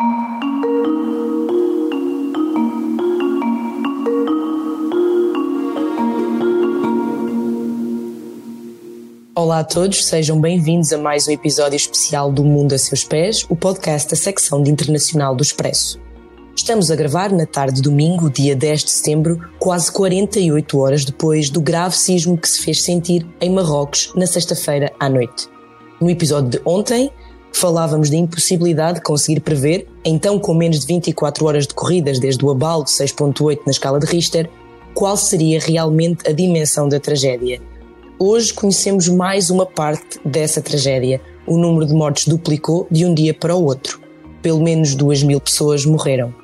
Olá a todos, sejam bem-vindos a mais um episódio especial do Mundo a Seus Pés, o podcast da secção de Internacional do Expresso. Estamos a gravar na tarde de domingo, dia 10 de setembro, quase 48 horas depois do grave sismo que se fez sentir em Marrocos na sexta-feira à noite. No episódio de ontem, falávamos da impossibilidade de conseguir prever, então com menos de 24 horas decorridas desde o abalo de 6.8 na escala de Richter, qual seria realmente a dimensão da tragédia. Hoje conhecemos mais uma parte dessa tragédia. O número de mortes duplicou de um dia para o outro. Pelo menos 2 mil pessoas morreram.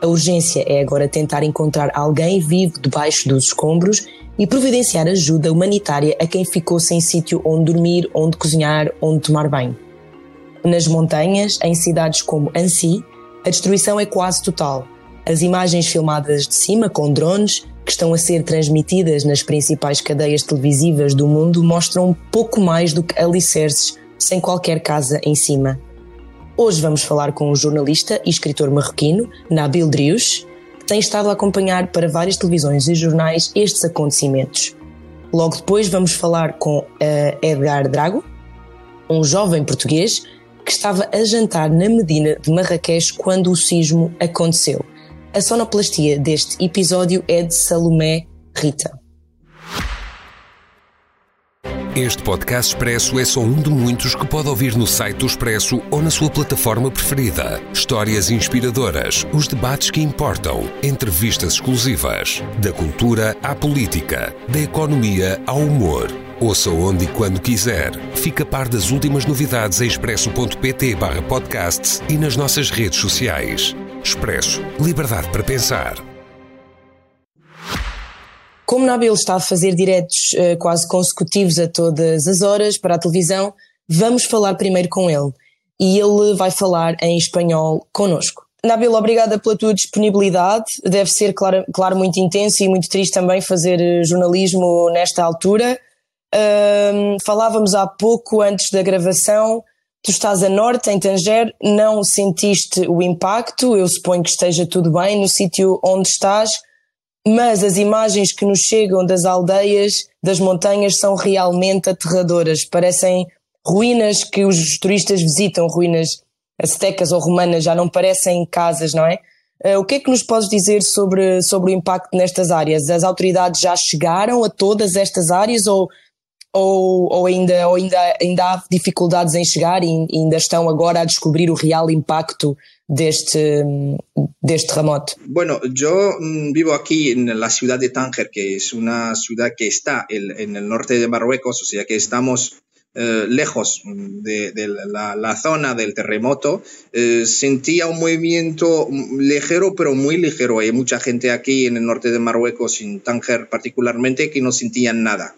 A urgência é agora tentar encontrar alguém vivo debaixo dos escombros e providenciar ajuda humanitária a quem ficou sem sítio onde dormir, onde cozinhar, onde tomar banho. Nas montanhas, em cidades como Annecy, a destruição é quase total. As imagens filmadas de cima com drones, que estão a ser transmitidas nas principais cadeias televisivas do mundo, mostram pouco mais do que alicerces sem qualquer casa em cima. Hoje vamos falar com o jornalista e escritor marroquino Nabil Driouche, que tem estado a acompanhar para várias televisões e jornais estes acontecimentos. Logo depois vamos falar com uh, Edgar Drago, um jovem português que estava a jantar na Medina de Marrakech quando o sismo aconteceu. A sonoplastia deste episódio é de Salomé Rita. Este podcast Expresso é só um de muitos que pode ouvir no site do Expresso ou na sua plataforma preferida. Histórias inspiradoras, os debates que importam, entrevistas exclusivas. Da cultura à política, da economia ao humor. Ouça onde e quando quiser. Fica a par das últimas novidades em expresso.pt podcasts e nas nossas redes sociais. Expresso. Liberdade para pensar. Como Nabil está a fazer diretos uh, quase consecutivos a todas as horas para a televisão, vamos falar primeiro com ele. E ele vai falar em espanhol connosco. Nabil, obrigada pela tua disponibilidade. Deve ser, claro, claro muito intenso e muito triste também fazer eh, jornalismo nesta altura. Uh, falávamos há pouco, antes da gravação, tu estás a norte, em Tanger, não sentiste o impacto, eu suponho que esteja tudo bem no sítio onde estás, mas as imagens que nos chegam das aldeias, das montanhas, são realmente aterradoras. Parecem ruínas que os turistas visitam, ruínas aztecas ou romanas, já não parecem casas, não é? Uh, o que é que nos podes dizer sobre, sobre o impacto nestas áreas? As autoridades já chegaram a todas estas áreas ou, ou, ou, ainda, ou ainda, ainda há dificuldades em chegar e ainda estão agora a descobrir o real impacto de este, de este terremoto? Bueno, yo mm, vivo aquí en la ciudad de Tánger, que es una ciudad que está en, el norte de Marruecos, o sea que estamos eh, lejos de, de la, la, zona del terremoto. Eh, sentía un movimiento ligero, pero muy ligero. Hay mucha gente aquí en el norte de Marruecos, en Tánger particularmente, que no sentían nada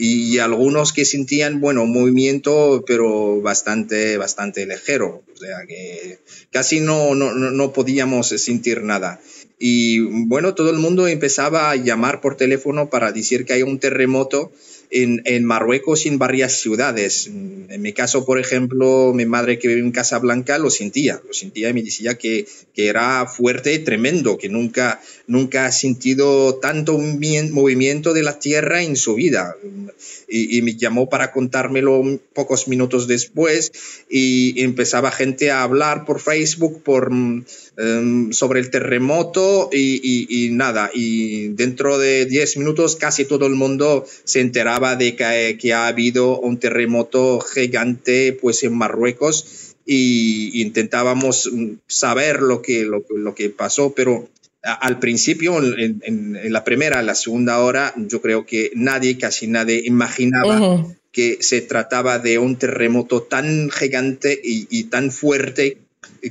y algunos que sentían, bueno, movimiento, pero bastante, bastante ligero, o sea que casi no, no, no podíamos sentir nada. Y bueno, todo el mundo empezaba a llamar por teléfono para decir que hay un terremoto en, en, Marruecos y en varias ciudades. En mi caso, por ejemplo, mi madre que vive en Casablanca lo sentía, lo sentía y me decía que, que era fuerte tremendo, que nunca, nunca ha sentido tanto movimiento de la tierra en su vida. Y, me llamó para contármelo pocos minutos después y empezaba gente a hablar por Facebook por, um, sobre el terremoto y, y, nada, y dentro de 10 minutos casi todo el mundo se enteraba de que, que, ha habido un terremoto gigante pues en Marruecos y intentábamos saber lo que, lo que pasó, pero al principio, en, en, la primera, la segunda hora, yo creo que nadie, casi nadie imaginaba uh -huh. que se trataba de un terremoto tan gigante y, y tan fuerte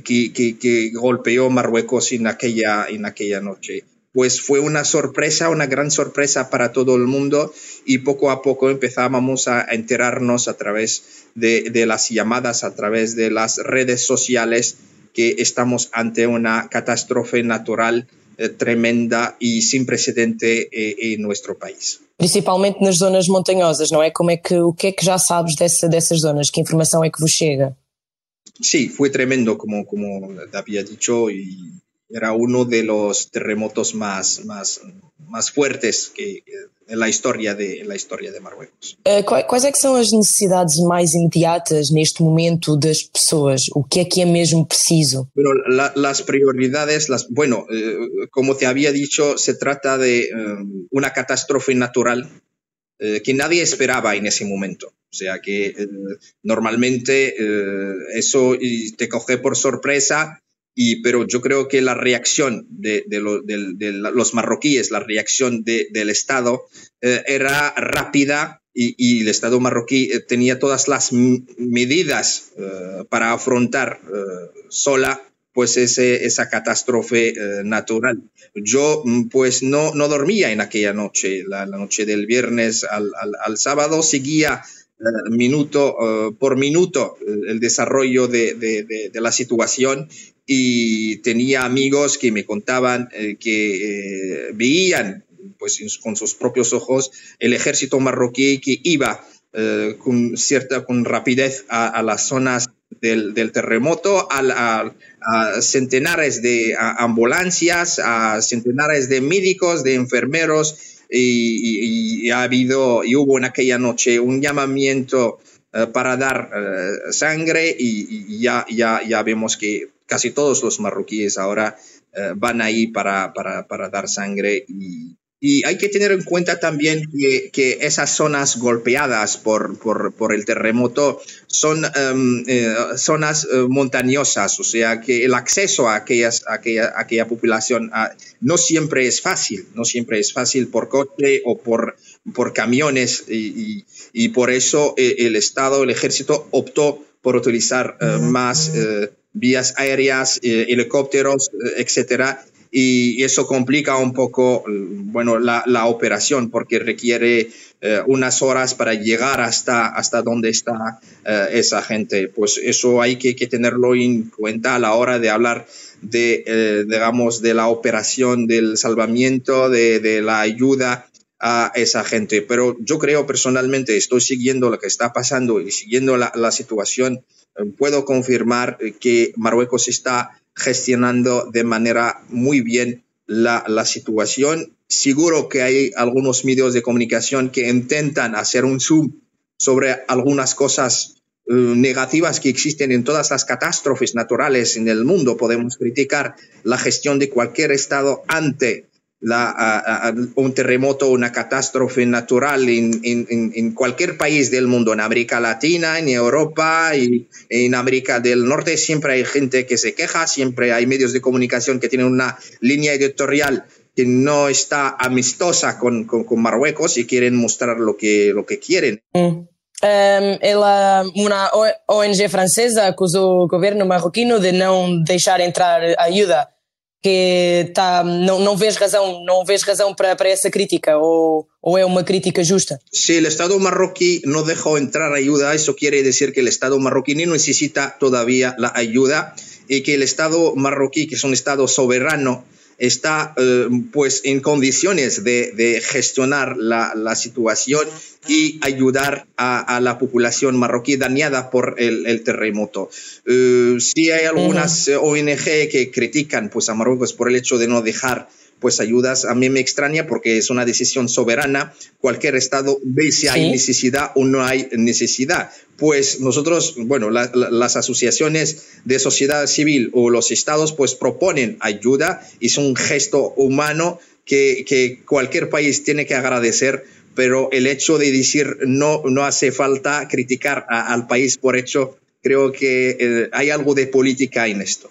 que, que, que, golpeó Marruecos en aquella, en aquella noche pues fue una sorpresa, una gran sorpresa para todo el mundo y poco a poco empezábamos a enterarnos a través de, de las llamadas, a través de las redes sociales, que estamos ante una catástrofe natural tremenda e sem precedente em, em nosso país. Principalmente nas zonas montanhosas, não é? Como é que, o que é que já sabes dessa, dessas zonas? Que informação é que vos chega? sí, fue tremendo, como, como había dicho, y era uno de los terremotos más, más, más fuertes que, en la historia de, la historia de Marruecos. Uh, quais é que são as necessidades mais imediatas neste momento das pessoas? O que é que é mesmo preciso? Bueno, la, las prioridades, las, bueno, eh, como te había dicho, se trata de um, una catástrofe natural eh, que nadie esperaba en ese momento. O sea que eh, normalmente eh, eso te coge por sorpresa, y, pero yo creo que la reacción de, de, lo, de, de los marroquíes, la reacción del Estado eh, era rápida y, el Estado marroquí eh, tenía todas las medidas eh, para afrontar sola pues esa catástrofe natural. Yo mm, pues no, no dormía en aquella noche, la, noche del viernes al sábado, seguía minuto uh, por minuto el desarrollo de, de, de, la situación. Y tenía amigos que me contaban eh, que eh, veían pues con sus propios ojos el ejército marroquí que iba eh, con cierta con rapidez a, las zonas del, del terremoto, a, a, centenares de ambulancias, a centenares de médicos, de enfermeros y, y, ha habido y hubo en aquella noche un llamamiento uh, para dar uh, sangre y, ya, ya, ya vemos que casi todos los marroquíes ahora uh, van ahí para, para, para, dar sangre y, y hay que tener en cuenta también que, que esas zonas golpeadas por, por, por el terremoto son um, eh, zonas uh, montañosas, o sea que el acceso a, aquellas, a aquella, a aquella población uh, no siempre es fácil, no siempre es fácil por coche o por, por camiones y, y, y por eso eh, el Estado, el ejército optó por utilizar uh, más vías aéreas, helicópteros, etcétera, y eso complica un poco bueno, la, la operación porque requiere eh, unas horas para llegar hasta, hasta donde está eh, esa gente. Pues eso hay que, que, tenerlo en cuenta a la hora de hablar de, eh, digamos, de la operación del salvamiento, de, de la ayuda a esa gente. Pero yo creo personalmente, estoy siguiendo lo que está pasando y siguiendo la, la situación, puedo confirmar que Marruecos está gestionando de manera muy bien la, la, situación. Seguro que hay algunos medios de comunicación que intentan hacer un zoom sobre algunas cosas uh, negativas que existen en todas las catástrofes naturales en el mundo. Podemos criticar la gestión de cualquier estado ante a, un terremoto, una catástrofe natural en, en, en, cualquier país del mundo, en América Latina, en Europa y en América del Norte, siempre hay gente que se queja, siempre hay medios de comunicación que tienen una línea editorial que no está amistosa con, con, con Marruecos y quieren mostrar lo que, lo que quieren. Mm. Uma ONG francesa acusou o governo marroquino de não deixar entrar ajuda que tá, não, não vês razão, não vês razão para, para essa crítica ou, ou é uma crítica justa? Si o Estado marroquí não deixou entrar ayuda, isso quer dizer que o Estado marroquí não necessita todavía a ajuda e que o Estado marroquí, que é um Estado soberano, está eh, pues en condiciones de, de gestionar la, la, situación y ayudar a, a, la población marroquí dañada por el, el terremoto. Eh, si hay algunas uh -huh. ONG que critican pues, a Marruecos por el hecho de no dejar pues ayudas. A mí me extraña porque es una decisión soberana. Cualquier estado ve si hay necesidad o no hay necesidad. Pues nosotros, bueno, la, la, las asociaciones de sociedad civil o los estados pues proponen ayuda y es un gesto humano que, que cualquier país tiene que agradecer pero el hecho de decir no, no hace falta criticar a, al país por hecho, creo que eh, hay algo de política en esto.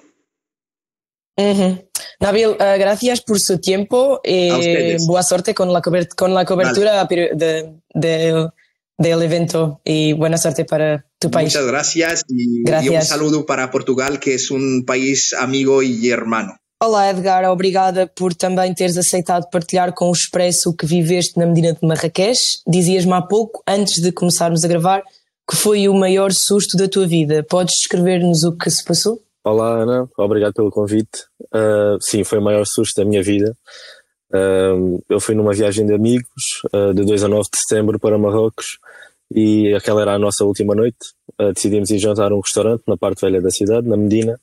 Uh -huh. Nabil, uh, gracias por su tiempo y buena suerte con la, con la cobertura vale. de, de, del evento y buena suerte para tu país. Muchas gracias y, gracias. y un saludo para Portugal, que es un país amigo y hermano. Olá Edgar, obrigada por também teres aceitado partilhar com o Expresso o que viveste na Medina de Marrakech. Dizias-me há pouco, antes de começarmos a gravar, que foi o maior susto da tua vida. Podes descrever-nos o que se passou? Olá Ana, obrigado pelo convite. Uh, sim, foi o maior susto da minha vida. Uh, eu fui numa viagem de amigos uh, de 2 a 9 de setembro para Marrocos e aquela era a nossa última noite. decidimos ir jantar a um restaurante na parte velha da cidade, na Medina,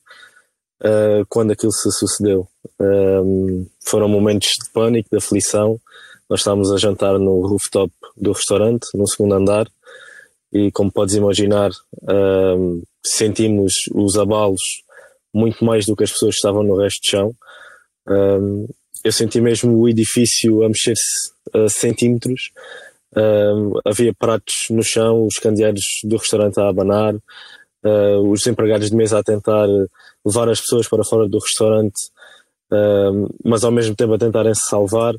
quando aquilo se sucedeu. Foram momentos de pânico, de aflição. Nós estávamos a jantar no rooftop do restaurante, no segundo andar, e como podes imaginar, sentimos os abalos muito mais do que as pessoas que estavam no resto do chão. Um, eu senti mesmo o edifício a mexer-se a centímetros. Um, havia pratos no chão, os candeeiros do restaurante a abanar, uh, os empregados de mesa a tentar levar as pessoas para fora do restaurante, um, mas ao mesmo tempo a tentarem se salvar,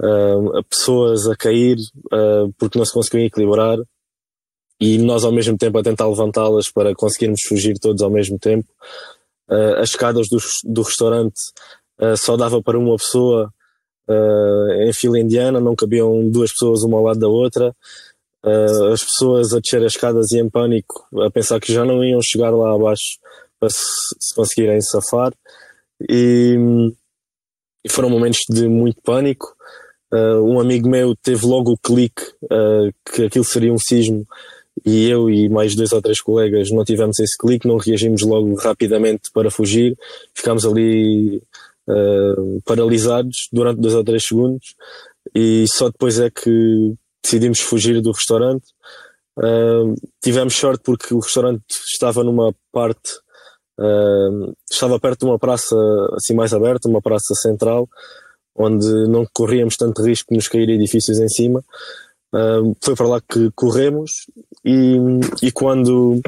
um, pessoas a cair uh, porque não se conseguiam equilibrar e nós ao mesmo tempo a tentar levantá-las para conseguirmos fugir todos ao mesmo tempo. Uh, as escadas do, do restaurante uh, só dava para uma pessoa uh, em fila indiana, não cabiam duas pessoas uma ao lado da outra. as pessoas a descer as escadas e em pânico, a pensar que já não iam chegar lá abaixo para se, se conseguirem safar. E, e, foram momentos de muito pânico. um amigo meu teve logo o clique que aquilo seria um sismo e eu e mais dois ou três colegas não tivemos esse clique, não reagimos logo rapidamente para fugir, ficámos ali uh, paralisados durante dois ou três segundos e só depois é que decidimos fugir do restaurante. Uh, tivemos sorte porque o restaurante estava numa parte, uh, estava perto de uma praça assim mais aberta, uma praça central, onde não corríamos tanto risco de nos cair edifícios em cima. Uh, foi para lá que corremos e, e quando,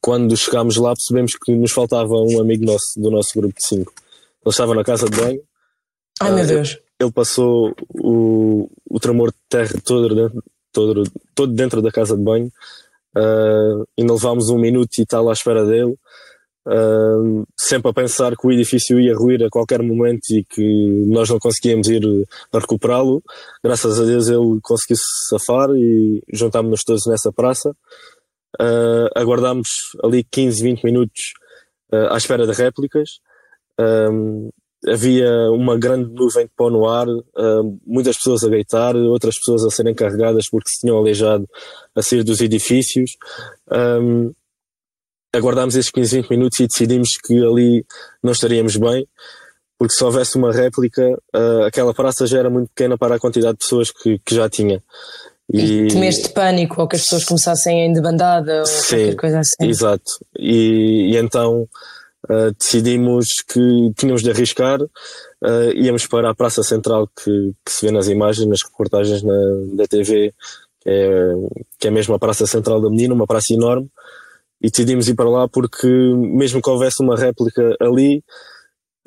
quando chegámos lá percebemos que nos faltava um amigo nosso, do nosso grupo de cinco. Ele estava na casa de banho. Ai meu Deus. Ele passou o, o tremor de terra todo dentro, todo, todo dentro da casa de banho. Uh, ainda levámos um minuto e tal à espera dele. Uh, sempre a pensar que o edifício ia ruir a qualquer momento e que nós não conseguíamos ir a recuperá-lo. Graças a Deus ele conseguiu se safar e juntámos-nos todos nessa praça. Uh, aguardámos ali 15, 20 minutos uh, à espera de réplicas. havia uma grande nuvem de pó no ar, muitas pessoas a deitar, outras pessoas a serem carregadas porque se tinham aleijado a sair dos edifícios. Aguardámos esses 15, 20 minutos e decidimos que ali não estaríamos bem, porque se houvesse uma réplica, uh, aquela praça já era muito pequena para a quantidade de pessoas que, que já tinha. E, e temeste pânico ou que as pessoas começassem a ir de bandada ou Sim, qualquer coisa assim. Exato. E, e então uh, decidimos que tínhamos de arriscar, uh, íamos para a Praça Central que, que, se vê nas imagens, nas reportagens na, da TV, que é, que é mesmo a Praça Central da Menina, uma praça enorme, e decidimos ir para lá porque mesmo que houvesse uma réplica ali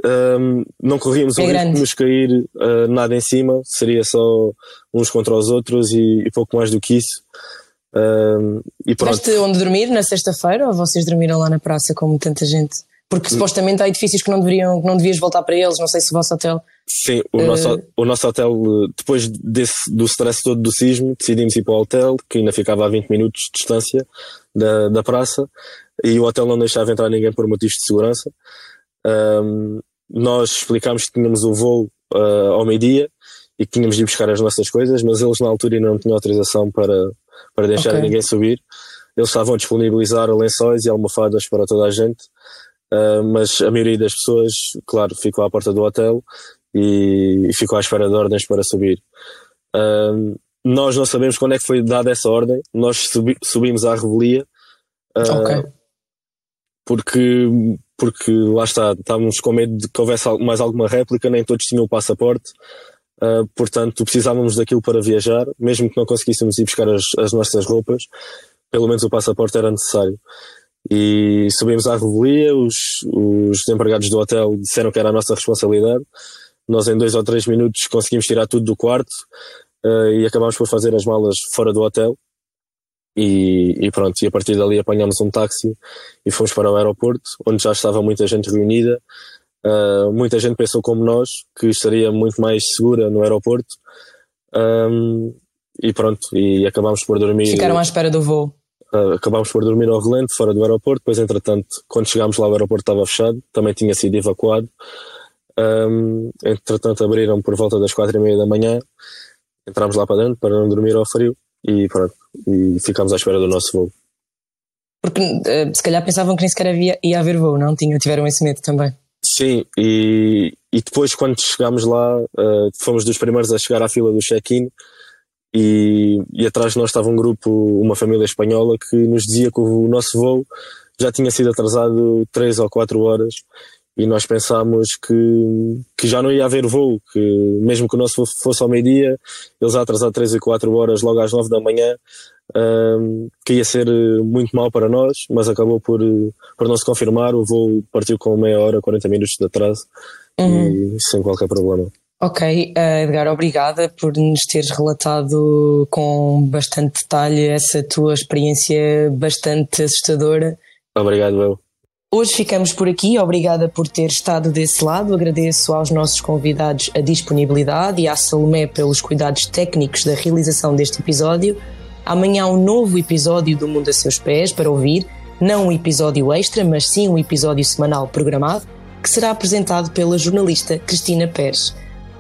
um, não corríamos é o risco de nos cair uh, nada em cima, seria só uns contra os outros e, e pouco mais do que isso. Um, e pronto. Tiveste onde dormir na sexta-feira ou vocês dormiram lá na praça como tanta gente? Porque supostamente há edifícios que não, deveriam, que não devias voltar para eles, não sei se o vosso hotel. Sim, o, uh... nosso, o nosso hotel, depois desse, do stress todo do sismo, decidimos ir para o hotel, que ainda ficava a 20 minutos de distância da, da praça, e o hotel não deixava entrar ninguém por motivos de segurança. Um, nós explicámos que tínhamos o voo uh, ao meio-dia e que tínhamos de ir buscar as nossas coisas, mas eles na altura ainda não tinham autorização para, para deixar okay. ninguém subir. Eles estavam a disponibilizar lençóis e almofadas para toda a gente Uh, mas a maioria das pessoas, claro, ficou à porta do hotel e, e ficou à espera de ordens para subir. Uh, nós não sabemos quando é que foi dada essa ordem, nós subi, subimos à revelia. Uh, okay. Porque, porque lá está, estávamos com medo de que houvesse mais alguma réplica, nem todos tinham o passaporte. Portanto, precisávamos daquilo para viajar, mesmo que não conseguíssemos ir buscar as, as nossas roupas, pelo menos o passaporte era necessário. E subimos à revelia, os, os empregados do hotel disseram que era a nossa responsabilidade. Nós, em dois ou três minutos, conseguimos tirar tudo do quarto uh, e acabámos por fazer as malas fora do hotel. E, e, pronto, e a partir dali apanhámos um táxi e fomos para o aeroporto, onde já estava muita gente reunida. Uh, muita gente pensou como nós, que estaria muito mais segura no aeroporto. Um, e pronto, e acabámos por dormir. Ficaram à espera do voo uh, acabámos por dormir ao relento, fora do aeroporto. Depois, entretanto, quando chegámos lá, o aeroporto estava fechado, também tinha sido evacuado. Um, entretanto, abriram por volta das quatro e meia da manhã. Entramos lá para dentro para não dormir ao frio e pronto. E ficámos à espera do nosso voo. Porque uh, se calhar pensavam que nem sequer havia, ia haver voo, não? Tinha, tiveram esse medo também. Sim, e, e depois quando chegámos lá, uh, fomos dos primeiros a chegar à fila do check-in e, e atrás de nós estava um grupo, uma família espanhola que nos dizia que o nosso voo já tinha sido atrasado três ou quatro horas e nós pensámos que, que já não ia haver voo, que mesmo que o nosso fosse ao meio-dia, eles a atrasar três ou quatro horas logo às nove da manhã, um, que ia ser muito mal para nós, mas acabou por, por não se confirmar, o voo partiu com meia hora, 40 minutos de atraso uhum. e sem qualquer problema. Ok, uh, Edgar, obrigada por nos teres relatado com bastante detalhe essa tua experiência bastante assustadora. Obrigado, eu. Hoje ficamos por aqui. Obrigada por ter estado desse lado. Agradeço aos nossos convidados a disponibilidade e à Salomé pelos cuidados técnicos da realização deste episódio. Amanhã há um novo episódio do Mundo a Seus Pés para ouvir. Não um episódio extra, mas sim um episódio semanal programado, que será apresentado pela jornalista Cristina Pérez.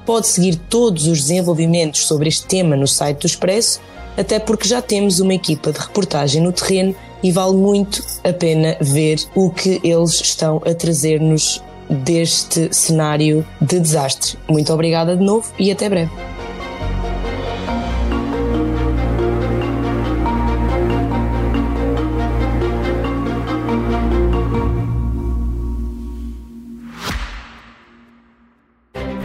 Pode seguir todos os desenvolvimentos sobre este tema no site do Expresso, até porque já temos uma equipa de reportagem no terreno e vale muito a pena ver o que eles estão a trazer-nos deste cenário de desastre. Muito obrigada de novo e até breve.